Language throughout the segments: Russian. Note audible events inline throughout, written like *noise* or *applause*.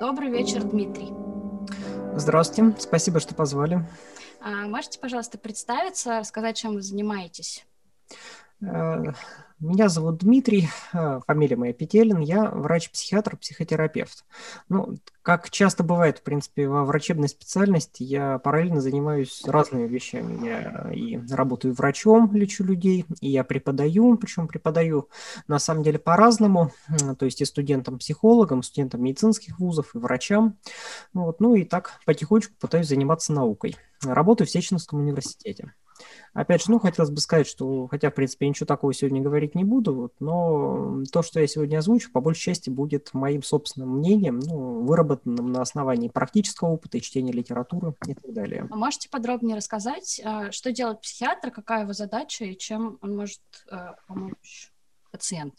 Добрый вечер, Дмитрий. Здравствуйте, спасибо, что позвали. А, можете, пожалуйста, представиться, рассказать, чем вы занимаетесь? Э, меня зовут Дмитрий, э, фамилия моя Петелин, я врач-психиатр, психотерапевт. Ну, как часто бывает, в принципе, во врачебной специальности, я параллельно занимаюсь разными вещами. Я и работаю врачом, лечу людей, и я преподаю, причем преподаю на самом деле по-разному, то есть и студентам-психологам, студентам медицинских вузов, и врачам. Вот, ну и так потихонечку пытаюсь заниматься наукой. Работаю в Сеченовском университете. Опять же, ну, хотелось бы сказать, что, хотя, в принципе, я ничего такого сегодня говорить не буду, вот, но то, что я сегодня озвучу, по большей части будет моим собственным мнением, ну, выработанным на основании практического опыта и чтения литературы и так далее. А можете подробнее рассказать, а, что делает психиатр, какая его задача и чем он может э, помочь пациенту?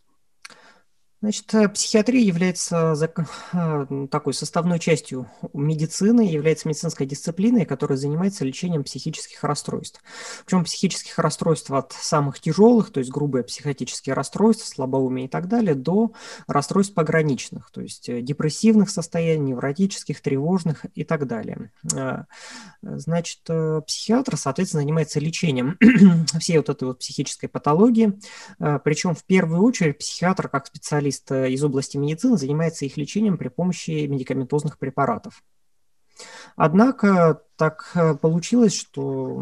Значит, э, психиатрия является э, такой составной частью медицины, является медицинской дисциплиной, которая занимается лечением психических расстройств. Причем психических расстройств от самых тяжелых, то есть грубые психотические расстройства, слабоумие и так далее, до расстройств пограничных, то есть э, депрессивных состояний, невротических, тревожных и так далее. Значит, психиатр, соответственно, занимается лечением *clears throat* всей вот этой вот психической патологии, причем в первую очередь психиатр как специалист специалист э, из области медицины занимается их лечением при помощи медикаментозных препаратов. Однако так э, получилось, что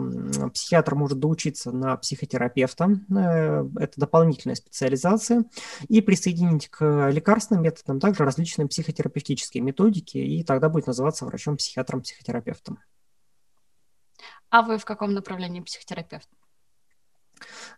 психиатр может доучиться на психотерапевта, э, это дополнительная специализация, и присоединить к лекарственным методам также различные психотерапевтические методики, и тогда будет называться врачом-психиатром-психотерапевтом. А вы в каком направлении психотерапевт?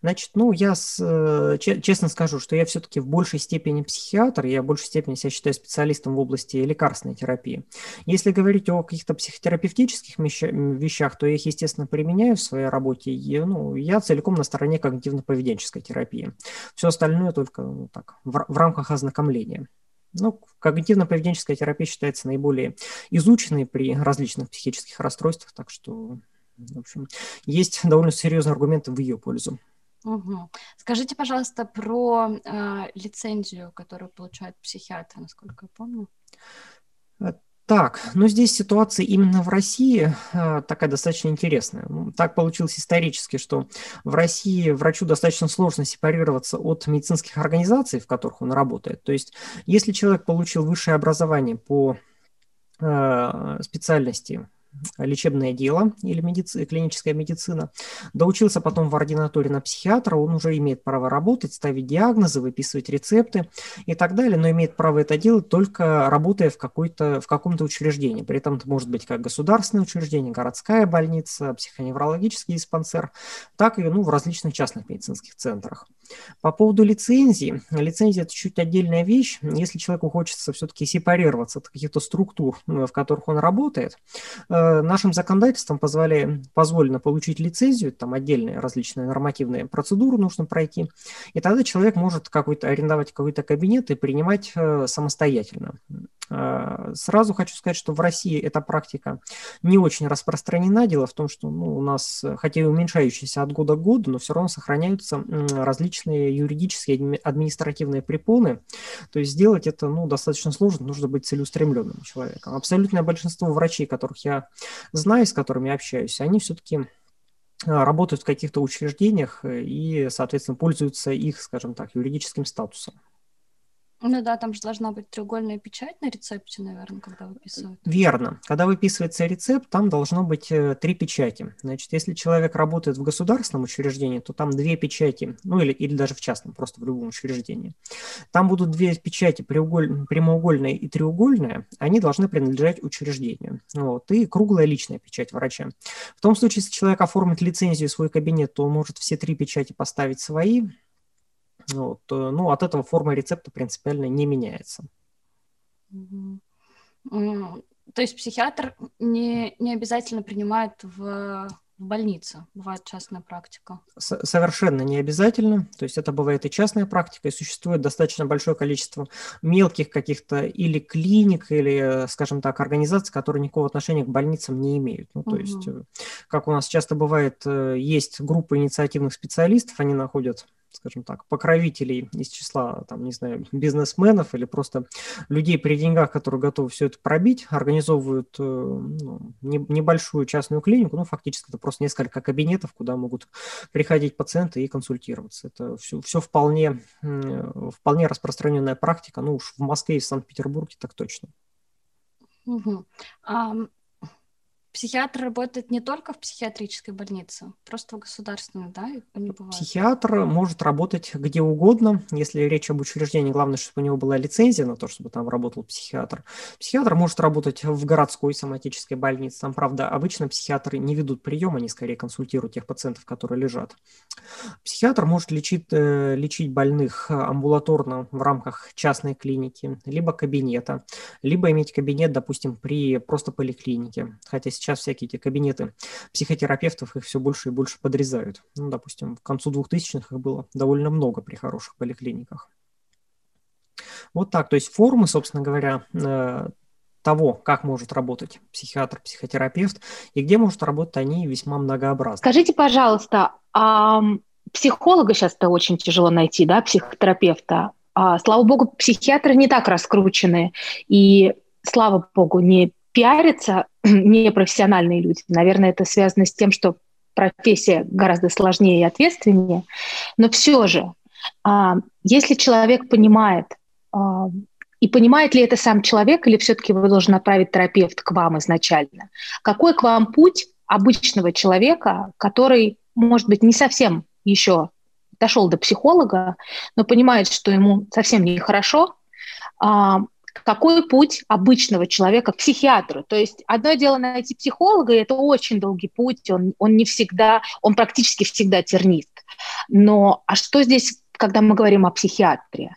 Значит, ну, я с, э, честно скажу, что я все-таки в большей степени психиатр, я в большей степени себя считаю специалистом в области лекарственной терапии. Если говорить о каких-то психотерапевтических вещах, то я их, естественно, применяю в своей работе. И, ну, я целиком на стороне когнитивно-поведенческой терапии. Все остальное только ну, так, в, в рамках ознакомления. Ну, когнитивно-поведенческая терапия считается наиболее изученной при различных психических расстройствах, так что в общем, есть довольно серьезные аргументы в ее пользу. Угу. Скажите, пожалуйста, про э, лицензию, которую получают психиатры, насколько я помню. Э, так, ну здесь ситуация именно в России э, такая достаточно интересная. Так получилось исторически, что в России врачу достаточно сложно сепарироваться от медицинских организаций, в которых он работает. То есть, если человек получил высшее образование по э, специальности лечебное дело или медици, клиническая медицина, доучился потом в ординатуре на психиатра, он уже имеет право работать, ставить диагнозы, выписывать рецепты и так далее, но имеет право это делать только работая в, какой-то, в каком-то учреждении. При этом это может быть как государственное учреждение, городская больница, психоневрологический диспансер, так и ну, в различных частных медицинских центрах. По поводу лицензии. Лицензия – это чуть отдельная вещь. Если человеку хочется все-таки сепарироваться от каких-то структур, в которых он работает, э, нашим законодательством позволяет, позволено получить лицензию, там отдельные различные нормативные процедуры нужно пройти, и тогда человек может какой-то арендовать какой-то кабинет и принимать э, самостоятельно. Э, сразу хочу сказать, что в России эта практика не очень распространена. Дело в том, что ну, у нас, хотя и уменьшающаяся от года к году, но все равно сохраняются различные юридические административные препоны. То есть сделать это ну, достаточно сложно, нужно быть целеустремленным человеком. Абсолютное большинство врачей, которых я знаю, с которыми общаюсь, они все-таки а, работают в каких-то учреждениях и, соответственно, пользуются их, скажем так, юридическим статусом. Ну да, там же должна быть треугольная печать на рецепте, наверное, когда выписывают. Верно. Когда выписывается рецепт, там должно быть э, три печати. Значит, если человек работает в государственном учреждении, то там две печати, ну или, или даже в частном, просто в любом учреждении. Там будут две печати, прямоуголь... прямоугольная и треугольная, они должны принадлежать учреждению. Вот, и круглая личная печать врача. В том случае, если человек оформит лицензию в свой кабинет, то он может все три печати поставить свои, вот, ну, от этого форма рецепта принципиально не меняется. То есть психиатр не, не обязательно принимает в в больнице бывает частная практика? Совершенно не обязательно. То есть это бывает и частная практика, и существует достаточно большое количество мелких каких-то или клиник, или, скажем так, организаций, которые никакого отношения к больницам не имеют. Ну, то угу. есть, э, как у нас часто бывает, э, есть группа инициативных специалистов, они находят скажем так, покровителей из числа, там, не знаю, бизнесменов или просто людей при деньгах, которые готовы все это пробить, организовывают э, ну, небольшую частную клинику, ну, фактически это просто несколько кабинетов, куда могут приходить пациенты и консультироваться. Это все, все вполне, вполне распространенная практика, ну уж в Москве и в Санкт-Петербурге так точно. Угу. Психиатр работает не только в психиатрической больнице, просто в государственной, да? Они Психиатр может работать где угодно, если речь об учреждении, главное, чтобы у него была лицензия на то, чтобы там работал психиатр. Психиатр может работать в городской соматической больнице. Там, правда, обычно психиатры не ведут прием, они скорее консультируют тех пациентов, которые лежат. Психиатр может лечить, э, лечить больных амбулаторно в рамках частной клиники, либо кабинета, либо иметь кабинет, допустим, при просто поликлинике. Хотя сейчас всякие эти кабинеты психотерапевтов, их все больше и больше подрезают. Ну, допустим, к концу 2000-х их было довольно много при хороших поликлиниках. Вот так, то есть формы, собственно говоря, э, того, как может работать психиатр, психотерапевт, и где может работать они весьма многообразны. Скажите, пожалуйста, а психолога сейчас-то очень тяжело найти, да, психотерапевта? А, слава богу, психиатры не так раскручены, и, слава богу, не пиарятся *clears throat* непрофессиональные люди. Наверное, это связано с тем, что профессия гораздо сложнее и ответственнее. Но все же, а, если человек понимает, а, и понимает ли это сам человек, или все-таки вы должен направить терапевт к вам изначально, какой к вам путь обычного человека, который, может быть, не совсем еще дошел до психолога, но понимает, что ему совсем нехорошо, а, какой путь обычного человека к психиатру. То есть одно дело найти психолога, и это очень долгий путь, он, он не всегда, он практически всегда тернист. Но а что здесь, когда мы говорим о психиатре?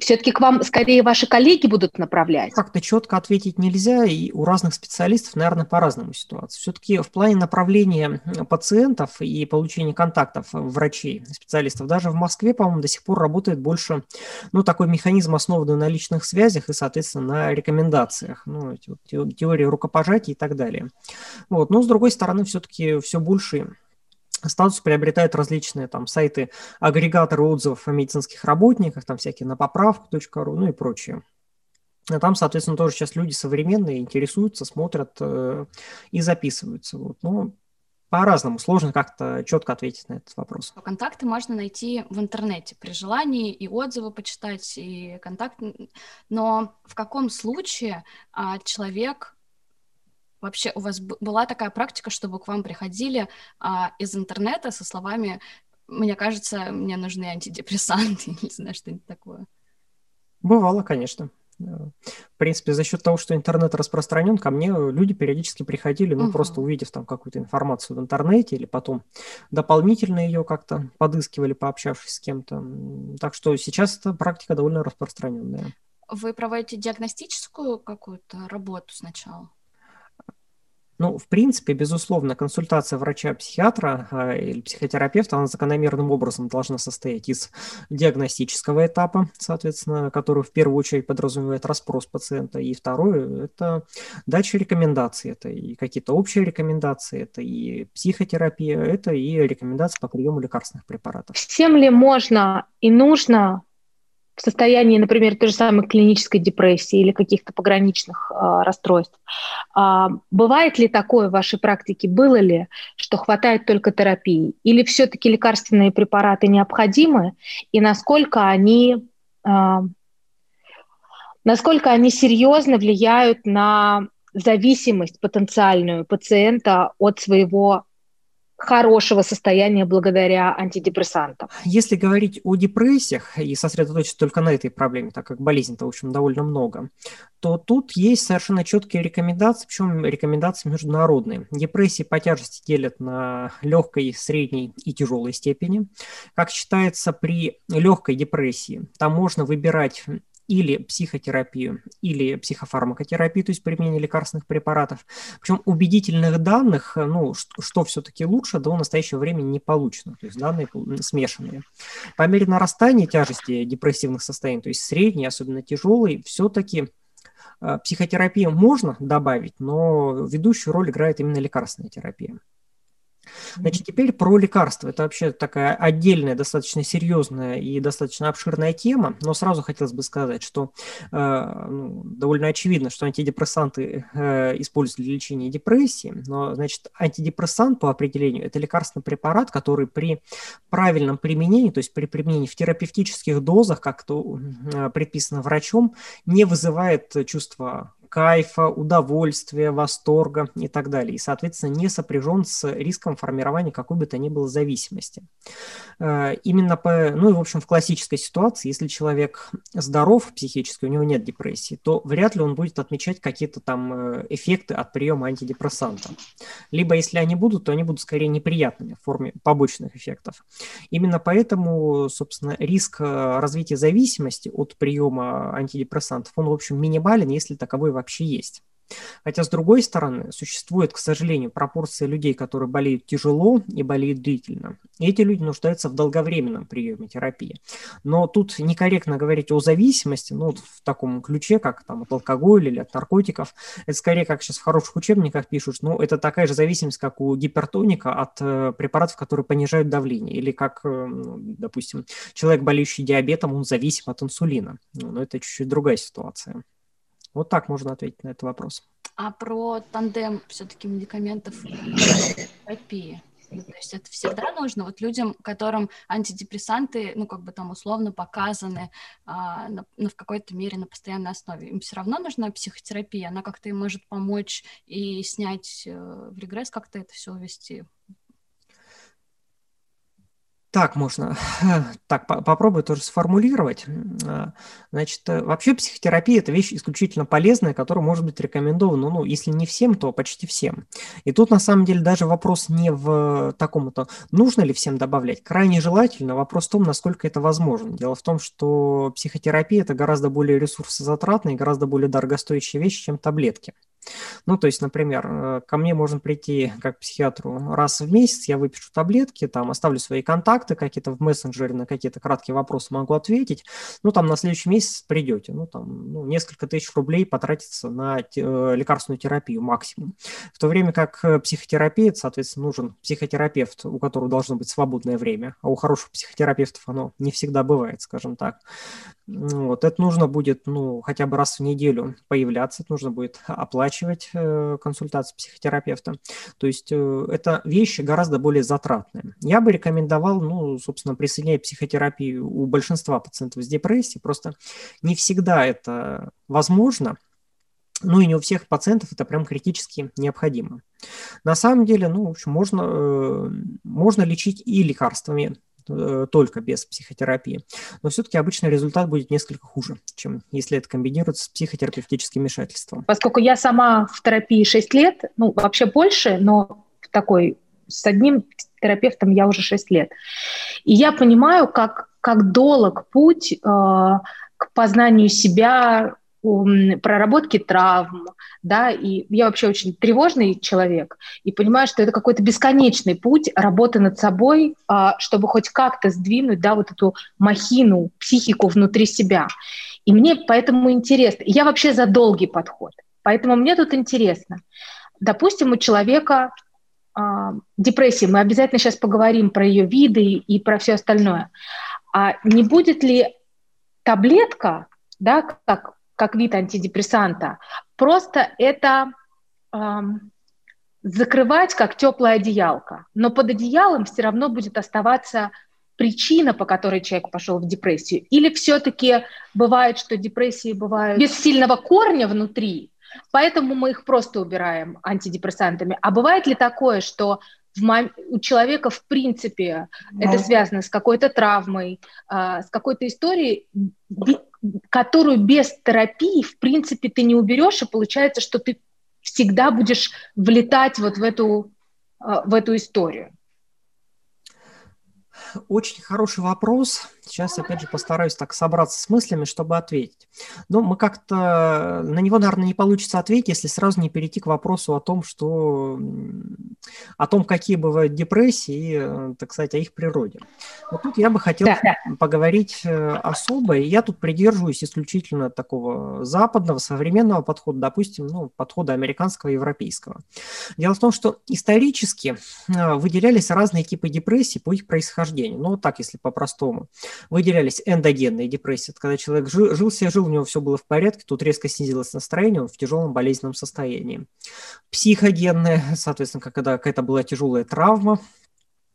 Все-таки к вам скорее ваши коллеги будут направлять? Как-то четко ответить нельзя, и у разных специалистов, наверное, по-разному ситуация. Все-таки в плане направления пациентов и получения контактов врачей, специалистов, даже в Москве, по-моему, до сих пор работает больше, ну, такой механизм, основанный на личных связях и, соответственно, на рекомендациях, ну, теории рукопожатий и так далее. Вот. Но, с другой стороны, все-таки все больше статус приобретают различные там сайты, агрегаторы отзывов о медицинских работниках, там всякие на поправку.ру, ну и прочее. А там, соответственно, тоже сейчас люди современные, интересуются, смотрят э, и записываются. Вот. Ну, по-разному, сложно как-то четко ответить на этот вопрос. Контакты можно найти в интернете при желании и отзывы почитать, и контакты. Но в каком случае а, человек Вообще у вас была такая практика, чтобы к вам приходили а, из интернета со словами «Мне кажется, мне нужны антидепрессанты», *laughs* не знаю, что-нибудь такое? Бывало, конечно. В принципе, за счет того, что интернет распространен, ко мне люди периодически приходили, ну, угу. просто увидев там какую-то информацию в интернете, или потом дополнительно ее как-то подыскивали, пообщавшись с кем-то. Так что сейчас эта практика довольно распространенная. Вы проводите диагностическую какую-то работу сначала? Ну, в принципе, безусловно, консультация врача-психиатра э, или психотерапевта, она закономерным образом должна состоять из диагностического этапа, соответственно, который в первую очередь подразумевает расспрос пациента, и второе – это дача рекомендаций, это и какие-то общие рекомендации, это и психотерапия, это и рекомендации по приему лекарственных препаратов. Всем ли можно и нужно в состоянии, например, той же самой клинической депрессии или каких-то пограничных э, расстройств. А, бывает ли такое в вашей практике? Было ли, что хватает только терапии? Или все-таки лекарственные препараты необходимы? И насколько они, э, насколько они серьезно влияют на зависимость потенциальную пациента от своего хорошего состояния благодаря антидепрессантам. Если говорить о депрессиях и сосредоточиться только на этой проблеме, так как болезней-то, в общем, довольно много, то тут есть совершенно четкие рекомендации, причем рекомендации международные. Депрессии по тяжести делят на легкой, средней и тяжелой степени. Как считается, при легкой депрессии там можно выбирать или психотерапию, или психофармакотерапию, то есть применение лекарственных препаратов. Причем убедительных данных, ну, что, что все-таки лучше, до настоящего времени не получено. То есть данные смешанные. По мере нарастания тяжести депрессивных состояний, то есть средней, особенно тяжелой, все-таки э, психотерапию можно добавить, но ведущую роль играет именно лекарственная терапия. Значит, теперь про лекарства. Это вообще такая отдельная, достаточно серьезная и достаточно обширная тема, но сразу хотелось бы сказать, что э, ну, довольно очевидно, что антидепрессанты э, используются для лечения депрессии, но, значит, антидепрессант по определению – это лекарственный препарат, который при правильном применении, то есть при применении в терапевтических дозах, как то э, предписано врачом, не вызывает чувство кайфа, удовольствия, восторга и так далее. И, соответственно, не сопряжен с риском формирования какой бы то ни было зависимости. Э, именно по, ну и, в общем, в классической ситуации, если человек здоров психически, у него нет депрессии, то вряд ли он будет отмечать какие-то там э, эффекты от приема антидепрессанта. Либо, если они будут, то они будут скорее неприятными в форме побочных эффектов. Именно поэтому, собственно, риск э, развития зависимости от приема антидепрессантов, он, в общем, минимален, если таковой вообще есть. Хотя, с другой стороны, существует, к сожалению, пропорция людей, которые болеют тяжело и болеют длительно. И эти люди нуждаются в долговременном приеме терапии. Но тут некорректно говорить о зависимости, ну, вот в таком ключе, как там от алкоголя или от наркотиков. Это скорее, как сейчас в хороших учебниках пишут, ну, это такая же зависимость, как у гипертоника от э, препаратов, которые понижают давление. Или как, э, ну, допустим, человек, болеющий диабетом, он зависим от инсулина. Ну, но это чуть-чуть другая ситуация. Вот так можно ответить на этот вопрос. А про тандем все-таки медикаментов терапии? Ну, то есть это всегда нужно вот людям, которым антидепрессанты, ну, как бы там условно показаны а, на, ну, в какой-то мере на постоянной основе. Им все равно нужна психотерапия, она как-то им может помочь и снять э, в регресс, как-то это все увести. Так можно, *laughs* так попробую тоже сформулировать. А, значит, э, вообще психотерапия – это вещь исключительно полезная, которая может быть рекомендована, ну, если не всем, то почти всем. И тут, на самом деле, даже вопрос не в таком-то, нужно ли всем добавлять. Крайне желательно. Вопрос в том, насколько это возможно. Дело в том, что психотерапия – это гораздо более ресурсозатратная и гораздо более дорогостоящая вещь, чем таблетки. Ну, то есть, например, э, ко мне можно прийти как к психиатру раз в месяц, я выпишу таблетки, там оставлю свои контакты какие-то в мессенджере, на какие-то краткие вопросы могу ответить, ну, там на следующий месяц придете, ну, там, ну, несколько тысяч рублей потратится на э, лекарственную терапию максимум. В то время как э, психотерапия, соответственно, нужен психотерапевт, у которого должно быть свободное время, а у хороших психотерапевтов оно не всегда бывает, скажем так. Вот, это нужно будет, ну, хотя бы раз в неделю появляться, это нужно будет *laughs* оплачивать э, консультацию психотерапевта. То есть э, это вещи гораздо более затратные. Я бы рекомендовал, ну, собственно, присоединять психотерапию у большинства пациентов с депрессией. Просто не всегда это возможно, ну и не у всех пациентов это прям критически необходимо. На самом деле, ну, в общем, можно, э, можно лечить и лекарствами только без психотерапии. Но все-таки обычно результат будет несколько хуже, чем если это комбинируется с психотерапевтическим вмешательством. Поскольку я сама в терапии 6 лет, ну, вообще больше, но такой с одним терапевтом я уже 6 лет. И я понимаю, как, как долг путь э, к познанию себя, проработки травм, да, и я вообще очень тревожный человек, и понимаю, что это какой-то бесконечный путь работы над собой, а, чтобы хоть как-то сдвинуть, да, вот эту махину, психику внутри себя. И мне поэтому интересно. Я вообще за долгий подход, поэтому мне тут интересно. Допустим, у человека а, депрессия, мы обязательно сейчас поговорим про ее виды и про все остальное. А не будет ли таблетка, да, как как вид антидепрессанта. Просто это эм, закрывать как теплая одеялка. Но под одеялом все равно будет оставаться причина, по которой человек пошел в депрессию. Или все-таки бывает, что депрессии бывают без сильного корня внутри, поэтому мы их просто убираем антидепрессантами. А бывает ли такое, что мом... у человека в принципе да. это связано с какой-то травмой, э, с какой-то историей, которую без терапии, в принципе, ты не уберешь, и получается, что ты всегда будешь влетать вот в эту, а, в эту историю. очень хороший вопрос. Сейчас, опять же, постараюсь так собраться с мыслями, чтобы ответить. Но мы как-то на него, наверное, не получится ответить, если сразу не перейти к вопросу о том, что о том, какие бывают депрессии, и, так сказать, о их природе. Вот тут я бы хотел да, да. поговорить э, особо, и я тут придерживаюсь исключительно такого западного, современного подхода, допустим, ну, подхода американского и европейского. Дело в том, что исторически э, выделялись разные типы депрессии по их происхождению. Ну, вот так, если по-простому выделялись эндогенные депрессии. Это когда человек жил, жил себе, жил, у него все было в порядке, тут резко снизилось настроение, он в тяжелом болезненном состоянии. Психогенные, соответственно, когда какая-то была тяжелая травма,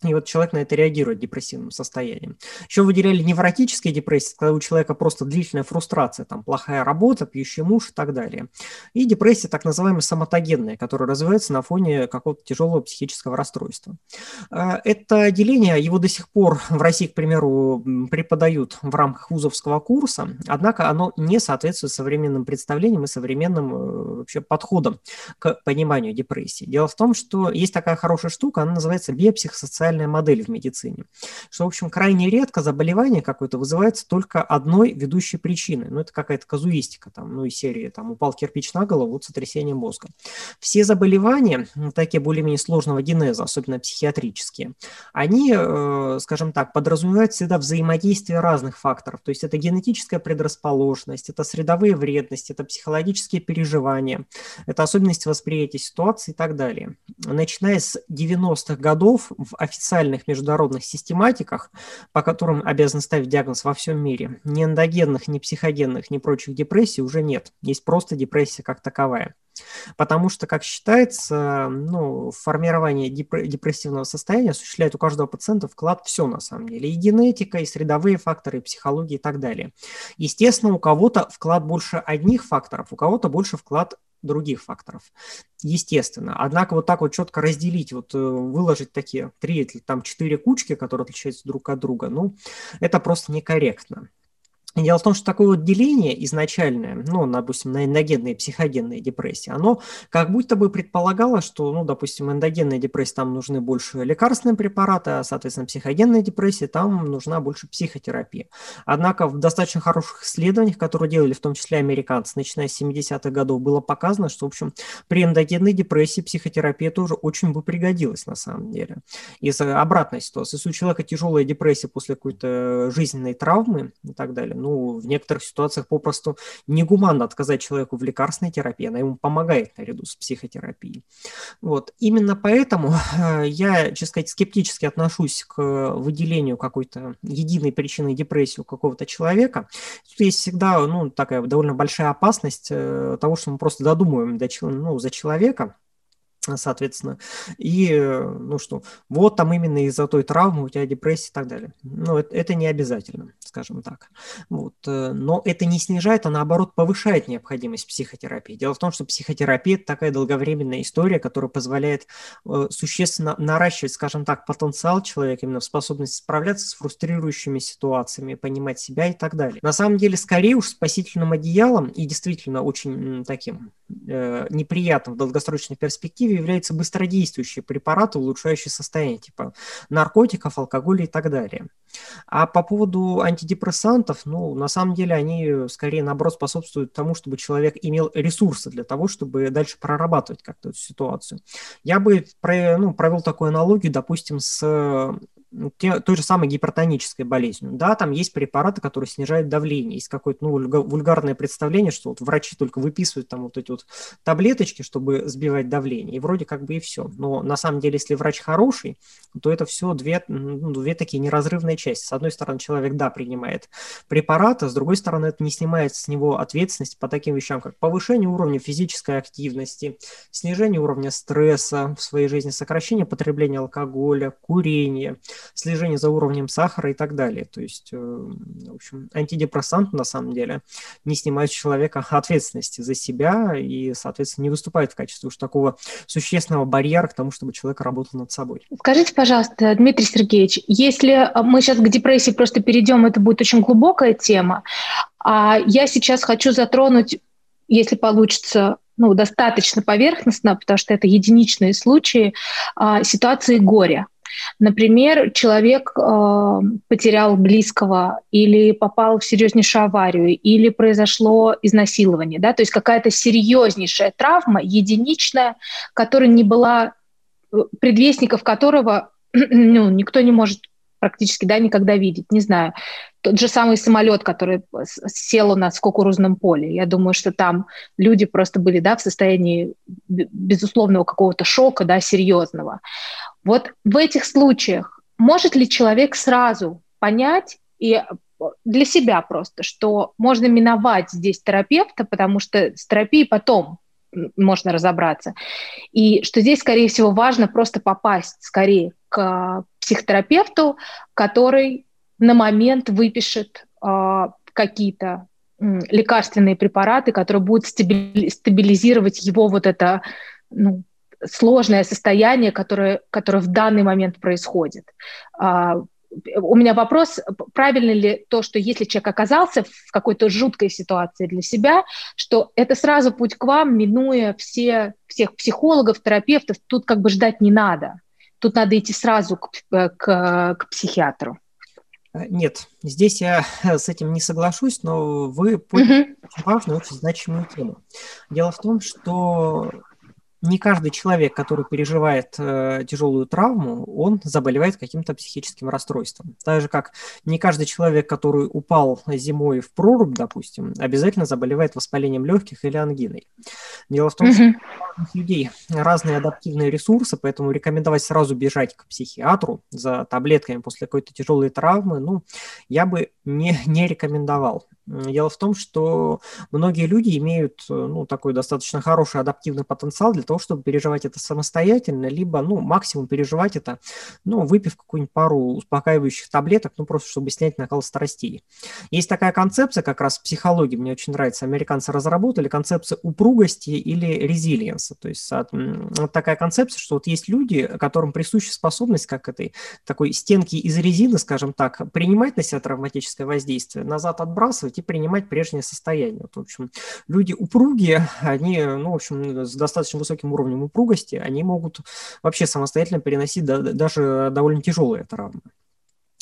и вот человек на это реагирует депрессивным состоянием. Еще выделяли невротические депрессии, когда у человека просто длительная фрустрация, там плохая работа, пьющий муж и так далее. И депрессия так называемая соматогенная, которая развивается на фоне какого-то тяжелого психического расстройства. А, это деление, его до сих пор в России, к примеру, преподают в рамках вузовского курса, однако оно не соответствует современным представлениям и современным э, вообще подходам к пониманию депрессии. Дело в том, что есть такая хорошая штука, она называется биопсихосоциальная дифференциальная модель в медицине. Что, в общем, крайне редко заболевание какое-то вызывается только одной ведущей причиной. Ну, это какая-то казуистика, там, ну, и серии, там, упал кирпич на голову, вот сотрясение мозга. Все заболевания, такие более-менее сложного генеза, особенно психиатрические, они, э, скажем так, подразумевают всегда взаимодействие разных факторов. То есть это генетическая предрасположенность, это средовые вредности, это психологические переживания, это особенности восприятия ситуации и так далее. Начиная с 90-х годов в официальном официальных международных систематиках, по которым обязаны ставить диагноз во всем мире, ни эндогенных, ни психогенных, ни прочих депрессий уже нет. Есть просто депрессия как таковая. Потому что, как считается, ну, формирование депрессивного состояния осуществляет у каждого пациента вклад все на самом деле. И генетика, и средовые факторы, и психология и так далее. Естественно, у кого-то вклад больше одних факторов, у кого-то больше вклад других факторов, естественно. Однако вот так вот четко разделить, вот э, выложить такие три, там четыре кучки, которые отличаются друг от друга, ну, это просто некорректно. Дело в том, что такое вот деление изначальное, ну, допустим, на эндогенные и психогенные депрессии, оно как будто бы предполагало, что, ну, допустим, эндогенная депрессия, там нужны больше лекарственные препараты, а, соответственно, психогенная депрессия, там нужна больше психотерапия. Однако в достаточно хороших исследованиях, которые делали в том числе американцы, начиная с 70-х годов, было показано, что, в общем, при эндогенной депрессии психотерапия тоже очень бы пригодилась на самом деле. Из обратной ситуации, если у человека тяжелая депрессия после какой-то жизненной травмы и так далее, ну, в некоторых ситуациях попросту негуманно отказать человеку в лекарственной терапии, она ему помогает наряду с психотерапией. Вот. Именно поэтому э, я, честно сказать, скептически отношусь к выделению какой-то единой причины депрессии у какого-то человека. Тут есть всегда, ну, такая довольно большая опасность э, того, что мы просто додумываем до, ну, за человека, соответственно, и, ну что, вот там именно из-за той травмы у тебя депрессия и так далее. Ну, это, это не обязательно, скажем так. Вот. Э, но это не снижает, а наоборот повышает необходимость психотерапии. Дело в том, что психотерапия – это такая долговременная история, которая позволяет э, существенно наращивать, скажем так, потенциал человека, именно в способности справляться с фрустрирующими ситуациями, понимать себя и так далее. На самом деле, скорее уж спасительным одеялом и действительно очень таким э, неприятным в долгосрочной перспективе являются быстродействующие препараты, улучшающие состояние, типа наркотиков, алкоголя и так далее. А по поводу антидепрессантов, ну, на самом деле они скорее, наоборот, способствуют тому, чтобы человек имел ресурсы для того, чтобы дальше прорабатывать как-то эту ситуацию. Я бы ну, провел такую аналогию, допустим, с той же самой гипертонической болезнью. Да, там есть препараты, которые снижают давление. Есть какое-то ну, вульгарное представление, что вот врачи только выписывают там вот эти вот таблеточки, чтобы сбивать давление. И вроде как бы и все. Но на самом деле, если врач хороший, то это все две, ну, две такие неразрывные части. С одной стороны, человек, да, принимает препараты, с другой стороны, это не снимает с него ответственность по таким вещам, как повышение уровня физической активности, снижение уровня стресса в своей жизни, сокращение потребления алкоголя, курения, слежение за уровнем сахара и так далее. То есть, э, в общем, антидепрессант на самом деле не снимает с человека ответственности за себя и, соответственно, не выступает в качестве уж такого существенного барьера к тому, чтобы человек работал над собой. Скажите, пожалуйста, Дмитрий Сергеевич, если мы сейчас к депрессии просто перейдем, это будет очень глубокая тема, а я сейчас хочу затронуть, если получится, ну, достаточно поверхностно, потому что это единичные случаи, а, ситуации горя. Например, человек э, потерял близкого или попал в серьезнейшую аварию, или произошло изнасилование, да, то есть какая-то серьезнейшая травма, единичная, которая не была, э, предвестников которого *clears throat* ну, никто не может практически да, никогда видеть. Не знаю, тот же самый самолет, который сел у нас в кукурузном поле. Я думаю, что там люди просто были да, в состоянии безусловного какого-то шока, да, серьезного. Вот в этих случаях может ли человек сразу понять и э, для себя просто, что можно миновать здесь терапевта, потому что с терапией потом можно разобраться. И что здесь, скорее всего, важно просто попасть скорее к психотерапевту, который на момент выпишет э, какие-то лекарственные препараты, которые будут стабилизировать его вот это ну, сложное состояние, которое, которое в данный момент происходит. Э, у меня вопрос, правильно ли то, что если человек оказался в какой-то жуткой ситуации для себя, что это сразу путь к вам, минуя все, всех психологов, терапевтов, тут как бы ждать не надо. Тут надо идти сразу к, э, к, к психиатру. Э, нет, здесь я с этим не соглашусь, но вы поняли uh-huh. очень важную, очень значимую тему. Дело в том, что не каждый человек, который переживает э, тяжелую травму, он заболевает каким-то психическим расстройством. Так же, как не каждый человек, который упал зимой в прорубь, допустим, обязательно заболевает воспалением легких или ангиной. Дело в том, что у людей разные адаптивные ресурсы, поэтому рекомендовать сразу бежать к психиатру за таблетками после какой-то тяжелой травмы, ну, я бы не, не рекомендовал. Дело в том, что многие люди имеют ну, такой достаточно хороший адаптивный потенциал для того, чтобы переживать это самостоятельно, либо ну, максимум переживать это, ну, выпив какую-нибудь пару успокаивающих таблеток, ну, просто чтобы снять накал страстей. Есть такая концепция, как раз в психологии, мне очень нравится, американцы разработали концепция упругости или резилиенса. То есть вот такая концепция, что вот есть люди, которым присуща способность, как этой такой стенки из резины, скажем так, принимать на себя травматическое воздействие, назад отбрасывать и принимать прежнее состояние. Вот, в общем, люди упругие, они, ну, в общем, с достаточно высоким уровнем упругости, они могут вообще самостоятельно переносить даже довольно тяжелые травмы.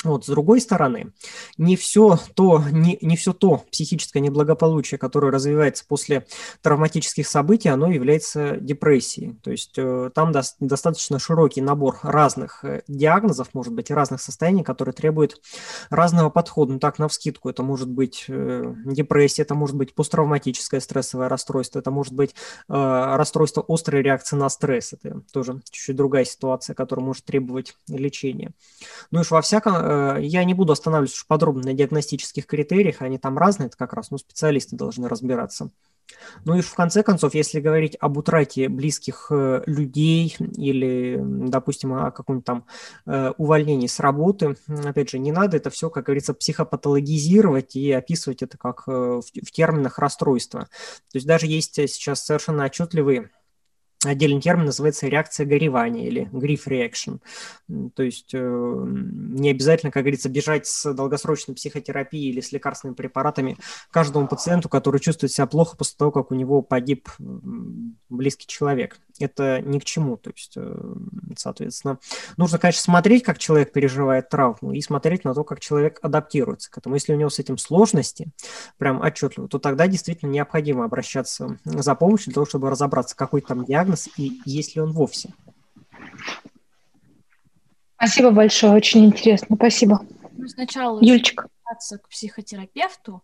Вот, с другой стороны, не все то, не, не все то психическое неблагополучие, которое развивается после травматических событий, оно является депрессией. То есть э, там до, достаточно широкий набор разных э, диагнозов, может быть, разных состояний, которые требуют разного подхода. Ну так, на вскидку, это может быть э, депрессия, это может быть посттравматическое стрессовое расстройство, это может быть э, расстройство острой реакции на стресс. Это тоже чуть-чуть другая ситуация, которая может требовать лечения. Ну и во всяком я не буду останавливаться подробно на диагностических критериях, они там разные, это как раз ну, специалисты должны разбираться. Ну и в конце концов, если говорить об утрате близких э, людей или, допустим, о каком-то там э, увольнении с работы, опять же, не надо это все, как говорится, психопатологизировать и описывать это как в терминах расстройства. То есть даже есть сейчас совершенно отчетливые Отдельный термин называется реакция горевания или grief reaction. То есть э, не обязательно, как говорится, бежать с долгосрочной психотерапией или с лекарственными препаратами каждому пациенту, который чувствует себя плохо после того, как у него погиб близкий человек это ни к чему. То есть, э, соответственно, нужно, конечно, смотреть, как человек переживает травму, и смотреть на то, как человек адаптируется к этому. Если у него с этим сложности, прям отчетливо, то тогда действительно необходимо обращаться за помощью для того, чтобы разобраться, какой там диагноз и есть ли он вовсе. Спасибо большое, очень интересно. Спасибо. Ну, сначала Юльчик. к психотерапевту,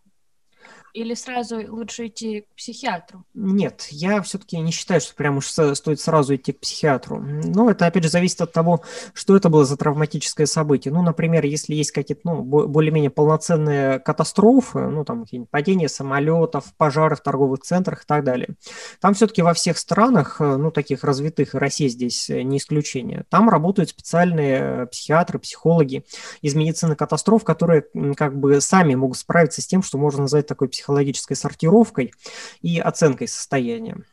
или сразу лучше идти к психиатру? Нет, я все-таки не считаю, что прям уж стоит сразу идти к психиатру. Но это, опять же, зависит от того, что это было за травматическое событие. Ну, например, если есть какие-то ну, более-менее полноценные катастрофы, ну, там, какие-нибудь падения самолетов, пожары в торговых центрах и так далее, там все-таки во всех странах, ну, таких развитых, и Россия здесь не исключение, там работают специальные психиатры, психологи из медицины катастроф, которые как бы сами могут справиться с тем, что можно назвать такой психологической психологической сортировкой и оценкой состояния.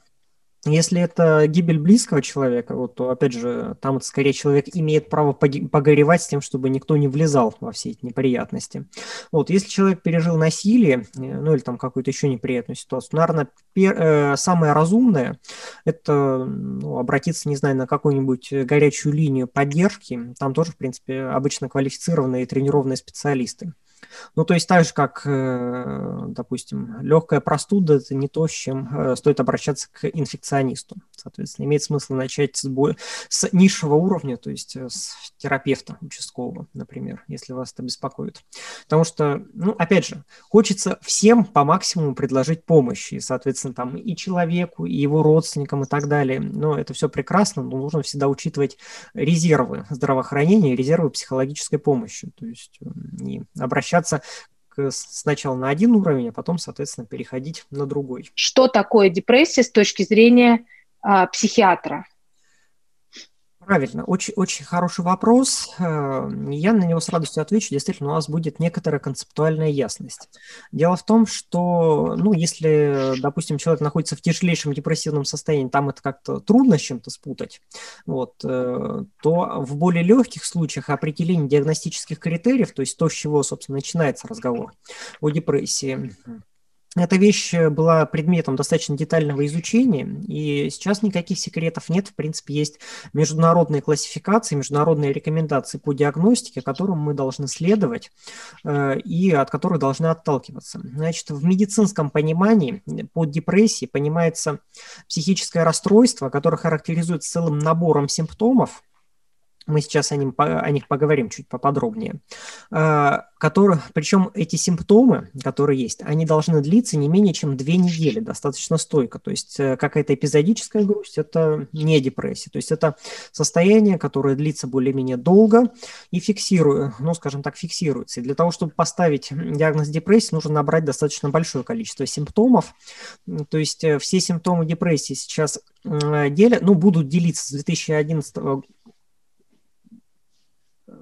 Если это гибель близкого человека, вот, то, опять же, там вот, скорее человек имеет право погоревать с тем, чтобы никто не влезал во все эти неприятности. Вот, если человек пережил насилие, э, ну или там какую-то еще неприятную ситуацию, наверное, э, самое разумное – это ну, обратиться, не знаю, на какую-нибудь горячую линию поддержки. Там тоже, в принципе, обычно квалифицированные и тренированные специалисты. Ну, то есть так же, как, э, допустим, легкая простуда – это не то, с чем э, стоит обращаться к инфекционисту. Соответственно, имеет смысл начать с, бо... с низшего уровня, то есть э, с терапевта участкового, например, если вас это беспокоит. Потому что, ну, опять же, хочется всем по максимуму предложить помощь, и, соответственно, там и человеку, и его родственникам, и так далее. Но это все прекрасно, но нужно всегда учитывать резервы здравоохранения, резервы психологической помощи, то есть не обращаться перемещаться сначала на один уровень, а потом, соответственно, переходить на другой. Что такое депрессия с точки зрения а, психиатра? Правильно, очень, очень хороший вопрос. Э, я на него с радостью отвечу. Действительно, у нас будет некоторая концептуальная ясность. Дело в том, что, ну, если, допустим, человек находится в тяжелейшем депрессивном состоянии, там это как-то трудно с чем-то спутать, вот, э, то в более легких случаях определение диагностических критериев, то есть то, с чего, собственно, начинается разговор о депрессии, эта вещь э, была предметом достаточно детального изучения, и сейчас никаких секретов нет. В принципе, есть международные классификации, международные рекомендации по диагностике, которым мы должны следовать э, и от которых должны отталкиваться. Значит, в медицинском понимании под депрессией понимается психическое расстройство, которое характеризуется целым набором симптомов, мы сейчас о, ним, о них поговорим чуть поподробнее, а, которые, причем эти симптомы, которые есть, они должны длиться не менее чем две недели, достаточно стойко. То есть э, какая-то эпизодическая грусть – это не депрессия. То есть это состояние, которое длится более-менее долго и фиксирует, ну, скажем так, фиксируется. И для того, чтобы поставить диагноз депрессии, нужно набрать достаточно большое количество симптомов. То есть э, все симптомы депрессии сейчас делят, ну, будут делиться с 2011 Э,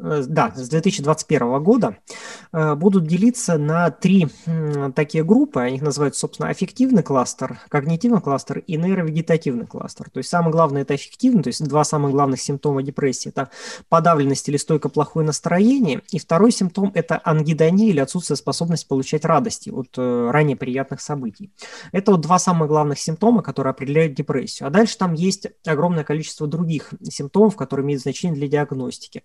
да, с 2021 года э, будут делиться на три такие группы. Они их называют, собственно, аффективный кластер, когнитивный кластер и нейровегетативный кластер. То есть самое главное – это аффективный, то есть два самых главных симптома депрессии – это подавленность или стойко плохое настроение. И второй симптом – это ангидония или отсутствие способности получать радости от э, ранее приятных событий. Это вот два самых главных симптома, которые определяют депрессию. А дальше там есть огромное количество других симптомов, которые имеют значение для диагностики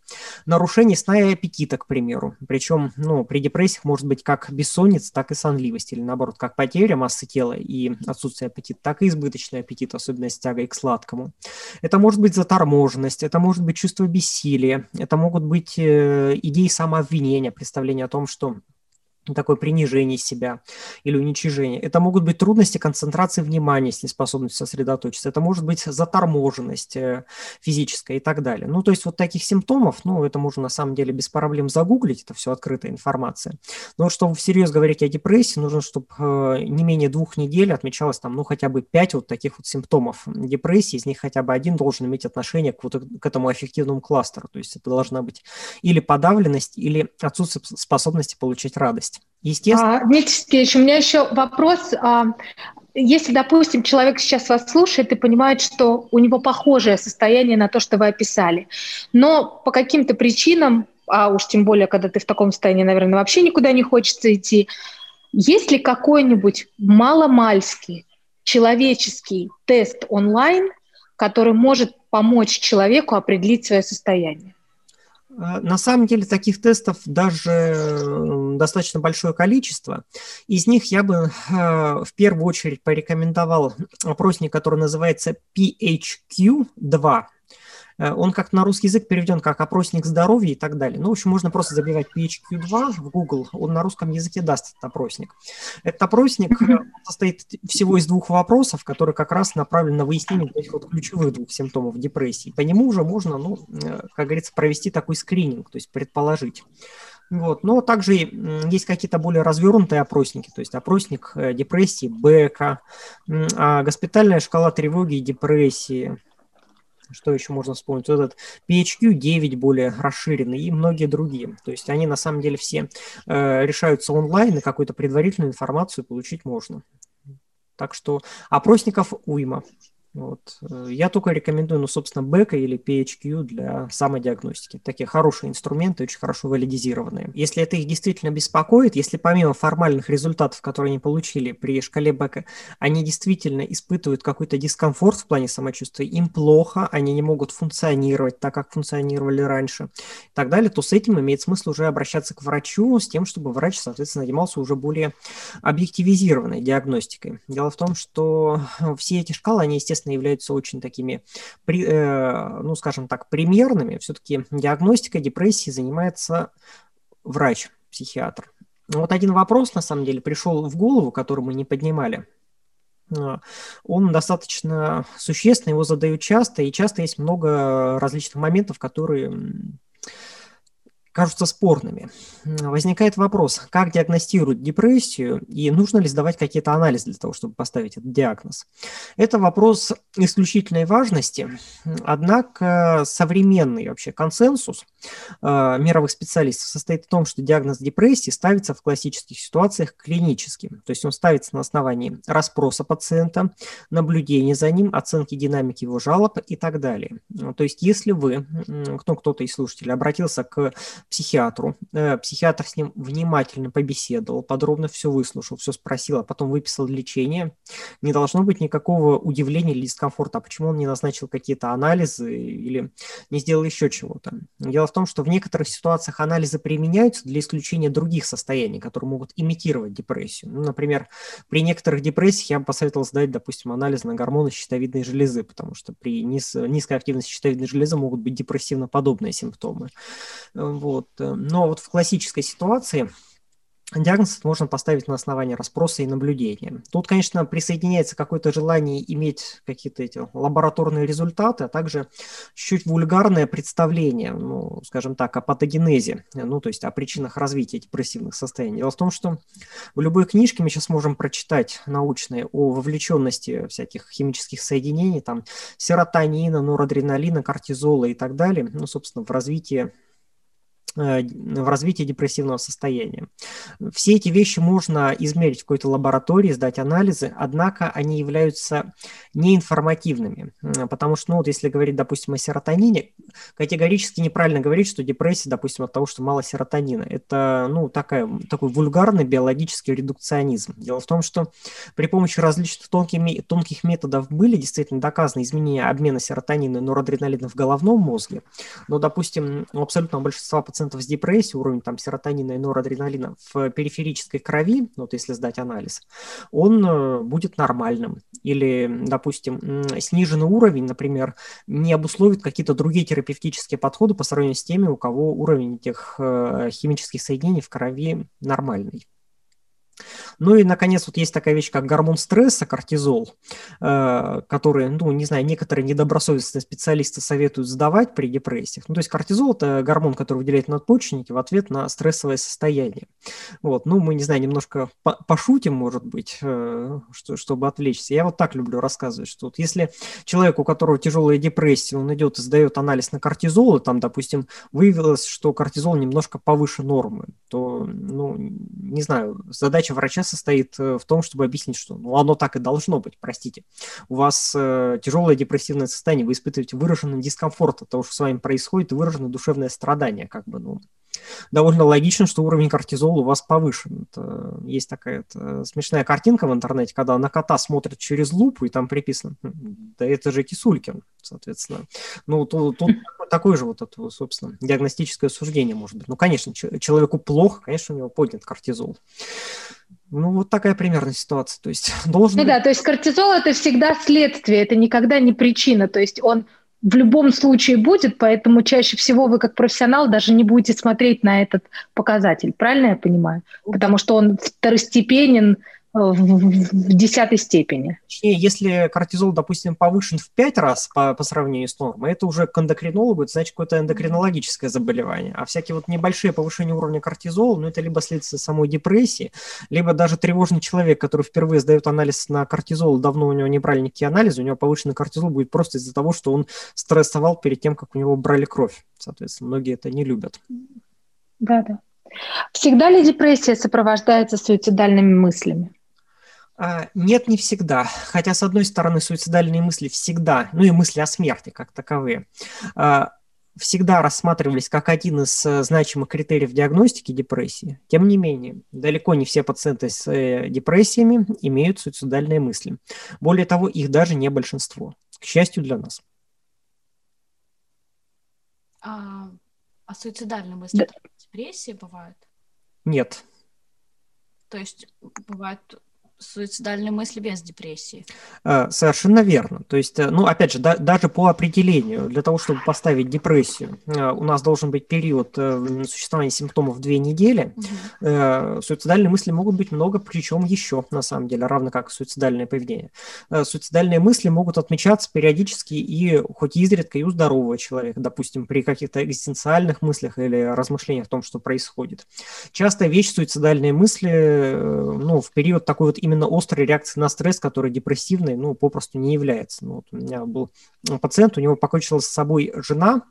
нарушение сна и аппетита, к примеру. Причем ну, при депрессиях может быть как бессонница, так и сонливость, или наоборот, как потеря массы тела и отсутствие аппетита, так и избыточный аппетит, особенно с тягой к сладкому. Это может быть заторможенность, это может быть чувство бессилия, это могут быть э, идеи самообвинения, представление о том, что такое принижение себя или уничижение. Это могут быть трудности концентрации внимания, с неспособностью сосредоточиться. Это может быть заторможенность э, физическая и так далее. Ну, то есть вот таких симптомов, ну, это можно на самом деле без проблем загуглить, это все открытая информация. Но чтобы всерьез говорить о депрессии, нужно, чтобы э, не менее двух недель отмечалось там, ну, хотя бы пять вот таких вот симптомов депрессии, из них хотя бы один должен иметь отношение к вот к этому аффективному кластеру. То есть это должна быть или подавленность, или отсутствие способности получить радость есть. Естественно. А, Дмитрий у меня еще вопрос. А, если, допустим, человек сейчас вас слушает и понимает, что у него похожее состояние на то, что вы описали, но по каким-то причинам, а уж тем более, когда ты в таком состоянии, наверное, вообще никуда не хочется идти, есть ли какой-нибудь маломальский человеческий тест онлайн, который может помочь человеку определить свое состояние? А, на самом деле таких тестов даже достаточно большое количество. Из них я бы а, в первую очередь порекомендовал опросник, который называется PHQ-2. Э, он как на русский язык переведен как опросник здоровья и так далее. Ну, в общем, можно просто забивать PHQ2 в Google, он на русском языке даст этот опросник. Этот опросник э, состоит всего из двух вопросов, которые как раз направлены на выяснение этих вот ключевых двух симптомов депрессии. По нему уже можно, ну, э, как говорится, провести такой скрининг, то есть предположить. Вот. Но также есть какие-то более развернутые опросники, то есть опросник депрессии, БК, а госпитальная шкала тревоги и депрессии, что еще можно вспомнить? Вот этот PHQ 9 более расширенный и многие другие. То есть они на самом деле все э, решаются онлайн, и какую-то предварительную информацию получить можно. Так что опросников уйма. Вот. Э, я только рекомендую, ну, собственно, БЭКа или PHQ для самодиагностики. Такие хорошие инструменты, очень хорошо валидизированные. Если это их действительно беспокоит, если помимо формальных результатов, которые они получили при шкале БЭКа, они действительно испытывают какой-то дискомфорт в плане самочувствия, им плохо, они не могут функционировать так, как функционировали раньше и так далее, то с этим имеет смысл уже обращаться к врачу с тем, чтобы врач, соответственно, занимался уже более объективизированной диагностикой. Дело в том, что все эти шкалы, они, естественно, естественно, являются очень такими, э, ну, скажем так, примерными. Все-таки диагностикой депрессии занимается врач, психиатр. Вот один вопрос, на самом деле, пришел в голову, который мы не поднимали. А, он достаточно существенный, его задают часто, и часто есть много различных моментов, которые кажутся спорными. Возникает вопрос, как диагностируют депрессию и нужно ли сдавать какие-то анализы для того, чтобы поставить этот диагноз. Это вопрос исключительной важности, однако современный вообще консенсус э, мировых специалистов состоит в том, что диагноз депрессии ставится в классических ситуациях клиническим, то есть он ставится на основании расспроса пациента, наблюдения за ним, оценки динамики его жалоб и так далее. То есть если вы, кто, кто-то из слушателей обратился к психиатру. Э, психиатр с ним внимательно побеседовал, подробно все выслушал, все спросил, а потом выписал лечение. Не должно быть никакого удивления или дискомфорта, а почему он не назначил какие-то анализы или не сделал еще чего-то. Дело в том, что в некоторых ситуациях анализы применяются для исключения других состояний, которые могут имитировать депрессию. Ну, например, при некоторых депрессиях я бы посоветовал сдать, допустим, анализ на гормоны щитовидной железы, потому что при низ, низкой активности щитовидной железы могут быть депрессивно-подобные симптомы. Вот. Вот. Но вот в классической ситуации диагноз можно поставить на основании расспроса и наблюдения. Тут, конечно, присоединяется какое-то желание иметь какие-то эти лабораторные результаты, а также чуть вульгарное представление, ну, скажем так, о патогенезе, ну, то есть о причинах развития депрессивных состояний. Дело в том, что в любой книжке мы сейчас можем прочитать научные о вовлеченности всяких химических соединений, там, серотонина, норадреналина, кортизола и так далее, ну, собственно, в развитии в развитии депрессивного состояния. Все эти вещи можно измерить в какой-то лаборатории, сдать анализы, однако они являются неинформативными, потому что, ну, вот если говорить, допустим, о серотонине, категорически неправильно говорить, что депрессия, допустим, от того, что мало серотонина. Это, ну, такая, такой вульгарный биологический редукционизм. Дело в том, что при помощи различных тонких, тонких методов были действительно доказаны изменения обмена серотонина и норадреналина в головном мозге, но, допустим, у абсолютного большинства пациентов пациентов с депрессией, уровень там серотонина и норадреналина в периферической крови, вот если сдать анализ, он э, будет нормальным. Или, допустим, сниженный уровень, например, не обусловит какие-то другие терапевтические подходы по сравнению с теми, у кого уровень этих э, химических соединений в крови нормальный. Ну и, наконец, вот есть такая вещь, как гормон стресса, кортизол, э, который, ну, не знаю, некоторые недобросовестные специалисты советуют сдавать при депрессиях. Ну, то есть кортизол – это гормон, который выделяет надпочечники в ответ на стрессовое состояние. Вот, ну, мы, не знаю, немножко пошутим, может быть, э, что, чтобы отвлечься. Я вот так люблю рассказывать, что вот если человек, у которого тяжелая депрессия, он идет и сдает анализ на кортизол, и там, допустим, выявилось, что кортизол немножко повыше нормы, то, ну, не знаю, задача врача состоит э, в том, чтобы объяснить, что ну, оно так и должно быть, простите. У вас э, тяжелое депрессивное состояние, вы испытываете выраженный дискомфорт от того, что с вами происходит, и выраженное душевное страдание, как бы, ну, довольно логично, что уровень кортизола у вас повышен. Это, есть такая это, смешная картинка в интернете, когда на кота смотрят через лупу, и там приписано, да это же Кисулькин, соответственно. Ну, тут, тут такое же вот это, собственно, диагностическое суждение может быть. Ну, конечно, человеку плохо, конечно, у него поднят кортизол. Ну, вот такая примерная ситуация. То есть *laughs* должен... Ну да, то есть кортизол – это всегда следствие, это никогда не причина. То есть он в любом случае будет, поэтому чаще всего вы как профессионал даже не будете смотреть на этот показатель. Правильно я понимаю? Потому что он второстепенен в десятой степени. Если кортизол, допустим, повышен в пять раз по, по сравнению с нормой, это уже к эндокринологу, это значит какое-то эндокринологическое заболевание. А всякие вот небольшие повышения уровня кортизола, ну, это либо следствие самой депрессии, либо даже тревожный человек, который впервые сдает анализ на кортизол, давно у него не брали никакие анализы, у него повышенный кортизол будет просто из-за того, что он стрессовал перед тем, как у него брали кровь. Соответственно, многие это не любят. Да, да. Всегда ли депрессия сопровождается суицидальными мыслями? А, нет, не всегда. Хотя, с одной стороны, суицидальные мысли всегда, ну и мысли о смерти как таковые, а, всегда рассматривались как один из э, значимых критериев диагностики депрессии. Тем не менее, далеко не все пациенты с э, депрессиями имеют суицидальные мысли. Более того, их даже не большинство. К счастью для нас. А, а суицидальные мысли да. депрессии бывают? Нет. То есть бывают суицидальные мысли без депрессии. Э, совершенно верно. То есть, э, ну, опять же, да, даже по определению, для того, чтобы поставить депрессию, э, у нас должен быть период существования симптомов две недели. Угу. Суицидальные мысли могут быть много, причем еще, на самом деле, равно как суицидальное поведение. Суицидальные мысли могут отмечаться периодически и хоть изредка и у здорового человека, допустим, при каких-то экзистенциальных мыслях или размышлениях о том, что происходит. Частая вещь суицидальные мысли, ну, в период такой вот именно острой реакции на стресс, который депрессивный, ну, попросту не является. Ну, вот у меня был пациент, у него покончила с собой жена,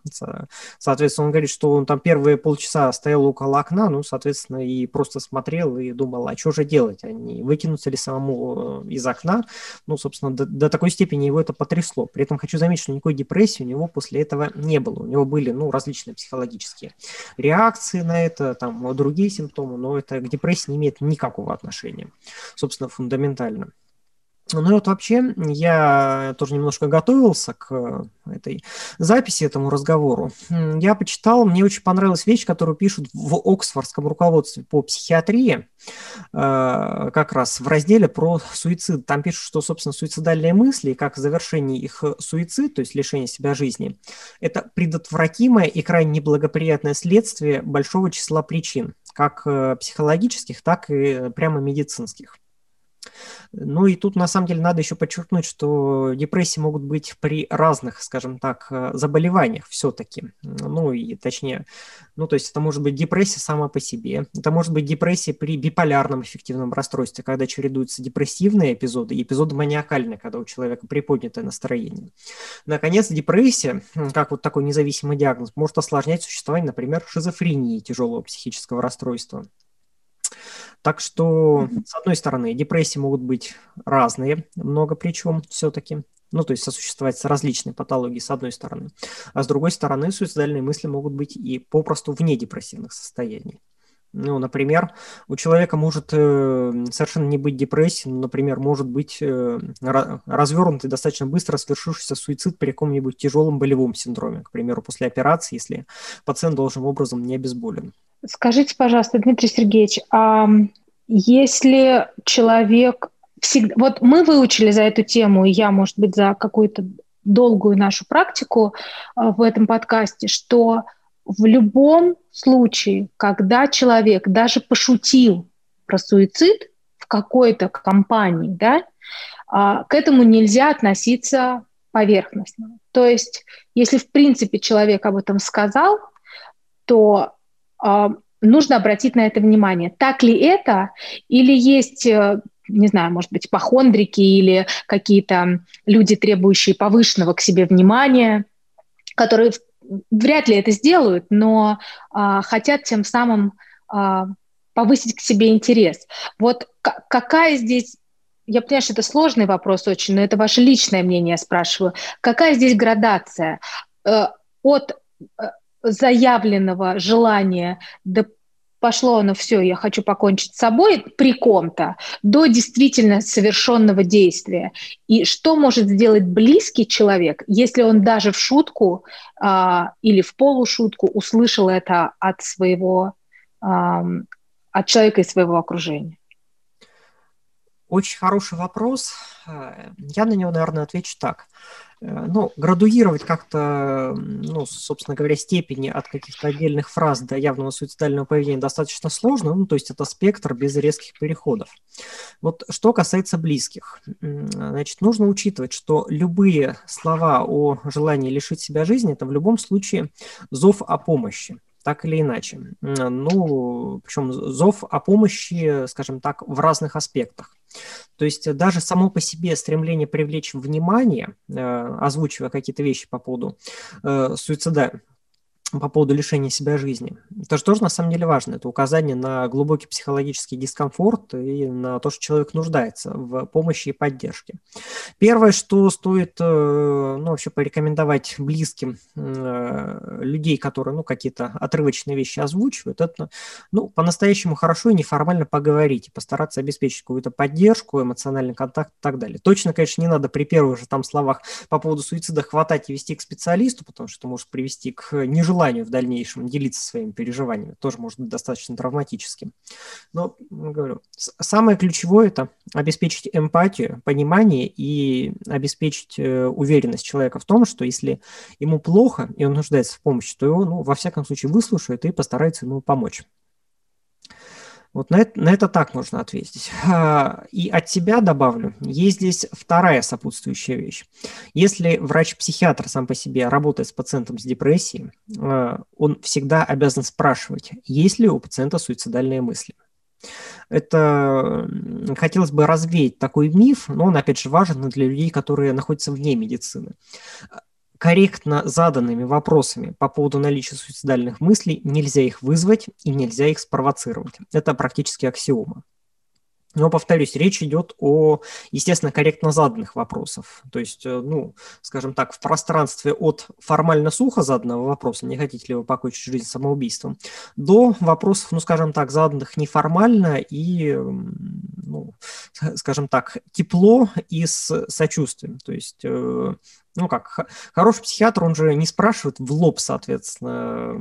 соответственно, он говорит, что он там первые полчаса стоял около окна, ну, соответственно, и просто смотрел и думал, а что же делать, а не выкинуться ли самому э, из окна, ну, собственно, до, до такой степени его это потрясло. При этом хочу заметить, что никакой депрессии у него после этого не было. У него были, ну, различные психологические реакции на это, там, другие симптомы, но это к депрессии не имеет никакого отношения. Собственно, собственно, фундаментально. Ну и вот вообще я тоже немножко готовился к э, этой записи, этому разговору. Я почитал, мне очень понравилась вещь, которую пишут в Оксфордском руководстве по психиатрии, э, как раз в разделе про суицид. Там пишут, что, собственно, суицидальные мысли, как завершение их суицид, то есть лишение себя жизни, это предотвратимое и крайне неблагоприятное следствие большого числа причин, как э, психологических, так и прямо медицинских. Ну и тут на самом деле надо еще подчеркнуть, что депрессии могут быть при разных, скажем так, э, заболеваниях все-таки. Ну и точнее, ну то есть это может быть депрессия сама по себе, это может быть депрессия при биполярном эффективном расстройстве, когда чередуются депрессивные эпизоды и эпизоды маниакальные, когда у человека приподнятое настроение. Наконец, депрессия, как вот такой независимый диагноз, может осложнять существование, например, шизофрении, тяжелого психического расстройства. Так что, с одной стороны, депрессии могут быть разные, много причем все-таки. Ну, то есть сосуществовать различные патологии с одной стороны. А с другой стороны, суицидальные мысли могут быть и попросту вне депрессивных состояний. Ну, например, у человека может э, совершенно не быть депрессии, например, может быть э, развернутый достаточно быстро свершившийся суицид при каком-нибудь тяжелом болевом синдроме, к примеру, после операции, если пациент должным образом не обезболен. Скажите, пожалуйста, Дмитрий Сергеевич, а если человек всегда... Вот мы выучили за эту тему, и я, может быть, за какую-то долгую нашу практику а, в этом подкасте, что в любом случае, когда человек даже пошутил про суицид в какой-то компании, да, а, к этому нельзя относиться поверхностно. То есть, если в принципе человек об этом сказал, то нужно обратить на это внимание. Так ли это? Или есть э, не знаю, может быть, похондрики или какие-то люди, требующие повышенного к себе внимания, которые вряд ли это сделают, но а, хотят тем самым а, повысить к себе интерес. Вот какая здесь я понимаю, что это сложный вопрос очень, но это ваше личное мнение, я спрашиваю. Какая здесь градация э, от э, заявленного желания да пошло оно все, я хочу покончить с собой при ком-то, до действительно совершенного действия. И что может сделать близкий человек, если он даже в шутку а, или в полушутку услышал это от своего, а, от человека из своего окружения? Очень хороший вопрос. Я на него, наверное, отвечу так. Э, ну, градуировать как-то, ну, собственно говоря, степени от каких-то отдельных фраз до явного суицидального поведения достаточно сложно, ну, то есть это спектр без резких переходов. Вот что касается близких, значит, нужно учитывать, что любые слова о желании лишить себя жизни – это в любом случае зов о помощи так или иначе. Ну, причем зов о помощи, скажем так, в разных аспектах. То есть даже само по себе стремление привлечь внимание, э, озвучивая какие-то вещи по поводу э, суицида, по поводу лишения себя жизни. Это же тоже на самом деле важно. Это указание на глубокий психологический дискомфорт и на то, что человек нуждается в помощи и поддержке. Первое, что стоит э, ну, вообще порекомендовать близким э, людей, которые ну, какие-то отрывочные вещи озвучивают, это ну, по-настоящему хорошо и неформально поговорить, и постараться обеспечить какую-то поддержку, эмоциональный контакт и так далее. Точно, конечно, не надо при первых же там словах по поводу суицида хватать и вести к специалисту, потому что это может привести к нежеланию желанию в дальнейшем делиться своими переживаниями. Тоже может быть достаточно травматическим. Но, говорю, самое ключевое – это обеспечить эмпатию, понимание и обеспечить э, уверенность человека в том, что если ему плохо и он нуждается в помощи, то его, ну, во всяком случае, выслушают и постараются ему помочь. Вот на это, на это так можно ответить. И от себя добавлю, есть здесь вторая сопутствующая вещь. Если врач-психиатр сам по себе работает с пациентом с депрессией, а, он всегда обязан спрашивать, есть ли у пациента суицидальные мысли. Это хотелось бы развеять такой миф, но он, опять же, важен для людей, которые находятся вне медицины корректно заданными вопросами по поводу наличия суицидальных мыслей нельзя их вызвать и нельзя их спровоцировать. Это практически аксиома. Но, повторюсь, речь идет о, естественно, корректно заданных вопросах. То есть, э, ну, скажем так, в пространстве от формально сухо заданного вопроса, не хотите ли вы покончить жизнь самоубийством, до вопросов, ну, скажем так, заданных неформально и, ну, скажем так, тепло и с сочувствием. То есть, э, ну как, хороший психиатр, он же не спрашивает в лоб, соответственно,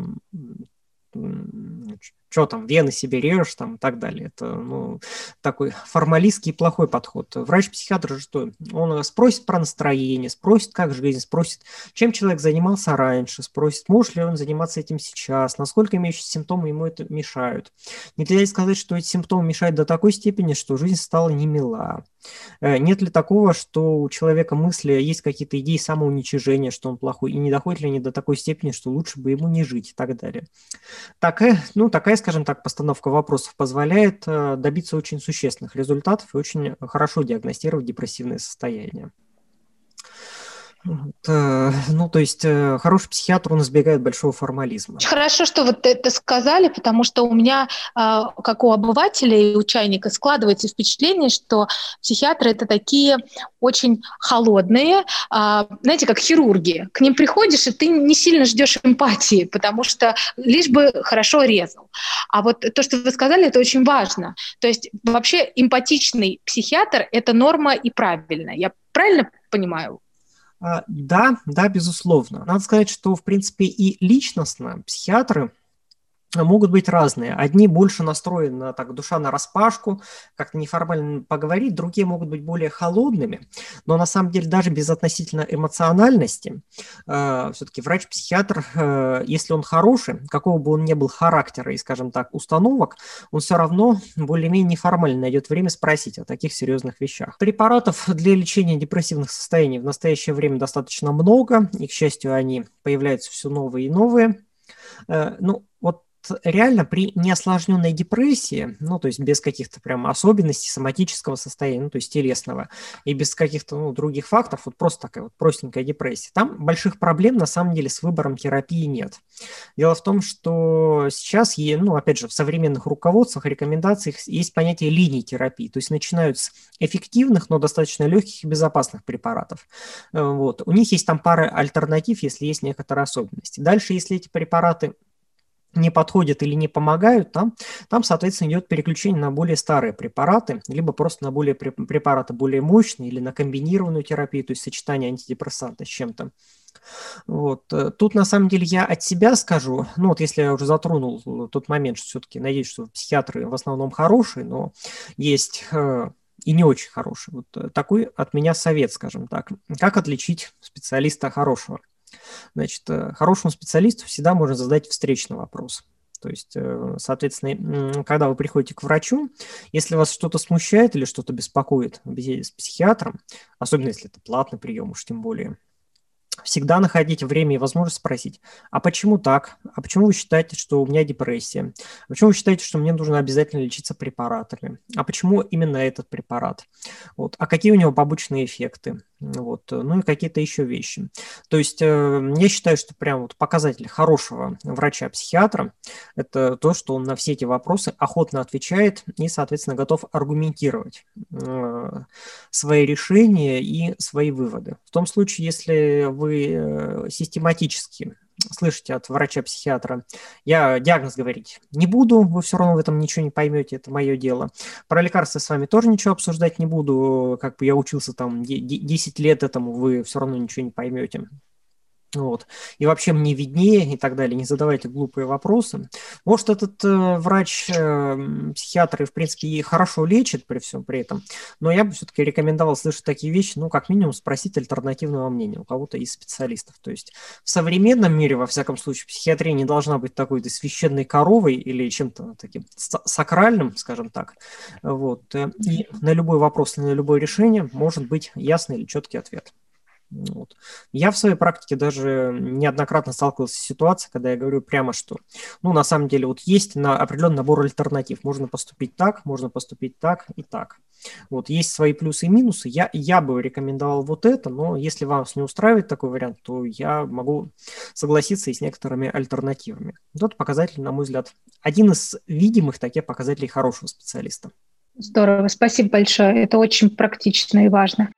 что там, вены себе режешь там и так далее. Это ну, такой формалистский плохой подход. Врач-психиатр же что? Он спросит про настроение, спросит, как жизнь, спросит, чем человек занимался раньше, спросит, может ли он заниматься этим сейчас, насколько имеющие симптомы ему это мешают. Нельзя сказать, что эти симптомы мешают до такой степени, что жизнь стала немила. Э, нет ли такого, что у человека мысли есть какие-то идеи самоуничижения, что он плохой, и не доходит ли они до такой степени, что лучше бы ему не жить и так далее. Такая, ну, такая, скажем так, постановка вопросов позволяет э, добиться очень существенных результатов и очень хорошо диагностировать депрессивное состояние. Э, ну, то есть э, хороший психиатр, он избегает большого формализма. Хорошо, что вот это сказали, потому что у меня, а, как у обывателя и у чайника, складывается впечатление, что психиатры – это такие очень холодные, а, знаете, как хирурги. К ним приходишь, и ты не сильно ждешь эмпатии, потому что лишь бы хорошо резал. А вот то, что вы сказали, это очень важно. То есть вообще эмпатичный психиатр – это норма и правильно. Я правильно понимаю? А, да, да, безусловно. Надо сказать, что, в принципе, и личностно психиатры могут быть разные. Одни больше настроены на так, душа на распашку, как-то неформально поговорить, другие могут быть более холодными, но на самом деле даже без относительно эмоциональности э, все-таки врач-психиатр, э, если он хороший, какого бы он ни был характера и, скажем так, установок, он все равно более-менее неформально найдет время спросить о таких серьезных вещах. Препаратов для лечения депрессивных состояний в настоящее время достаточно много, и, к счастью, они появляются все новые и новые. Э, ну, вот реально при неосложненной депрессии, ну, то есть без каких-то прям особенностей соматического состояния, ну, то есть телесного, и без каких-то ну, других факторов, вот просто такая вот простенькая депрессия, там больших проблем на самом деле с выбором терапии нет. Дело в том, что сейчас, ну, опять же, в современных руководствах, рекомендациях есть понятие линий терапии, то есть начинают с эффективных, но достаточно легких и безопасных препаратов. Э, вот. У них есть там пара альтернатив, если есть некоторые особенности. Дальше, если эти препараты не подходят или не помогают, там, там, соответственно, идет переключение на более старые препараты, либо просто на более препараты более мощные или на комбинированную терапию, то есть сочетание антидепрессанта с чем-то. Вот. Э, тут, на самом деле, я от себя скажу, ну вот если я уже затронул тот момент, что все-таки надеюсь, что психиатры в основном хорошие, но есть э, и не очень хорошие. Вот э, такой от меня совет, скажем так. Как отличить специалиста хорошего? Значит, э, хорошему специалисту всегда можно задать встречный вопрос. То есть, э, соответственно, когда вы приходите к врачу, если вас что-то смущает или что-то беспокоит в беседе с психиатром, особенно если это платный прием, уж тем более, всегда находите время и возможность спросить, а почему так? А почему вы считаете, что у меня депрессия? А почему вы считаете, что мне нужно обязательно лечиться препаратами? А почему именно этот препарат? Вот. А какие у него побочные эффекты? Вот. Ну и какие-то еще вещи. То есть э, я считаю, что прям вот показатель хорошего врача-психиатра – это то, что он на все эти вопросы охотно отвечает и, соответственно, готов аргументировать э, свои решения и свои выводы. В том случае, если вы э, систематически слышите от врача-психиатра, я диагноз говорить не буду, вы все равно в этом ничего не поймете, это мое дело. Про лекарства с вами тоже ничего обсуждать не буду, как бы я учился там 10 лет этому, вы все равно ничего не поймете. Вот. И вообще мне виднее и так далее. Не задавайте глупые вопросы. Может, этот э, врач, э, психиатр, в принципе, и хорошо лечит при всем при этом, но я бы все-таки рекомендовал слышать такие вещи, ну, как минимум, спросить альтернативного мнения у кого-то из специалистов. То есть в современном мире, во всяком случае, психиатрия не должна быть такой-то священной коровой или чем-то таким сакральным, скажем так. Вот. Э, и на любой вопрос, на любое решение может быть ясный или четкий ответ. Вот. Я в своей практике даже неоднократно сталкивался с ситуацией, когда я говорю прямо, что, ну, на самом деле, вот есть на определенный набор альтернатив. Можно поступить так, можно поступить так и так. Вот, есть свои плюсы и минусы. Я, я бы рекомендовал вот это, но если вас не устраивает такой вариант, то я могу согласиться и с некоторыми альтернативами. Вот показатель, на мой взгляд, один из видимых таких показателей хорошего специалиста. Здорово, спасибо большое. Это очень практично и важно.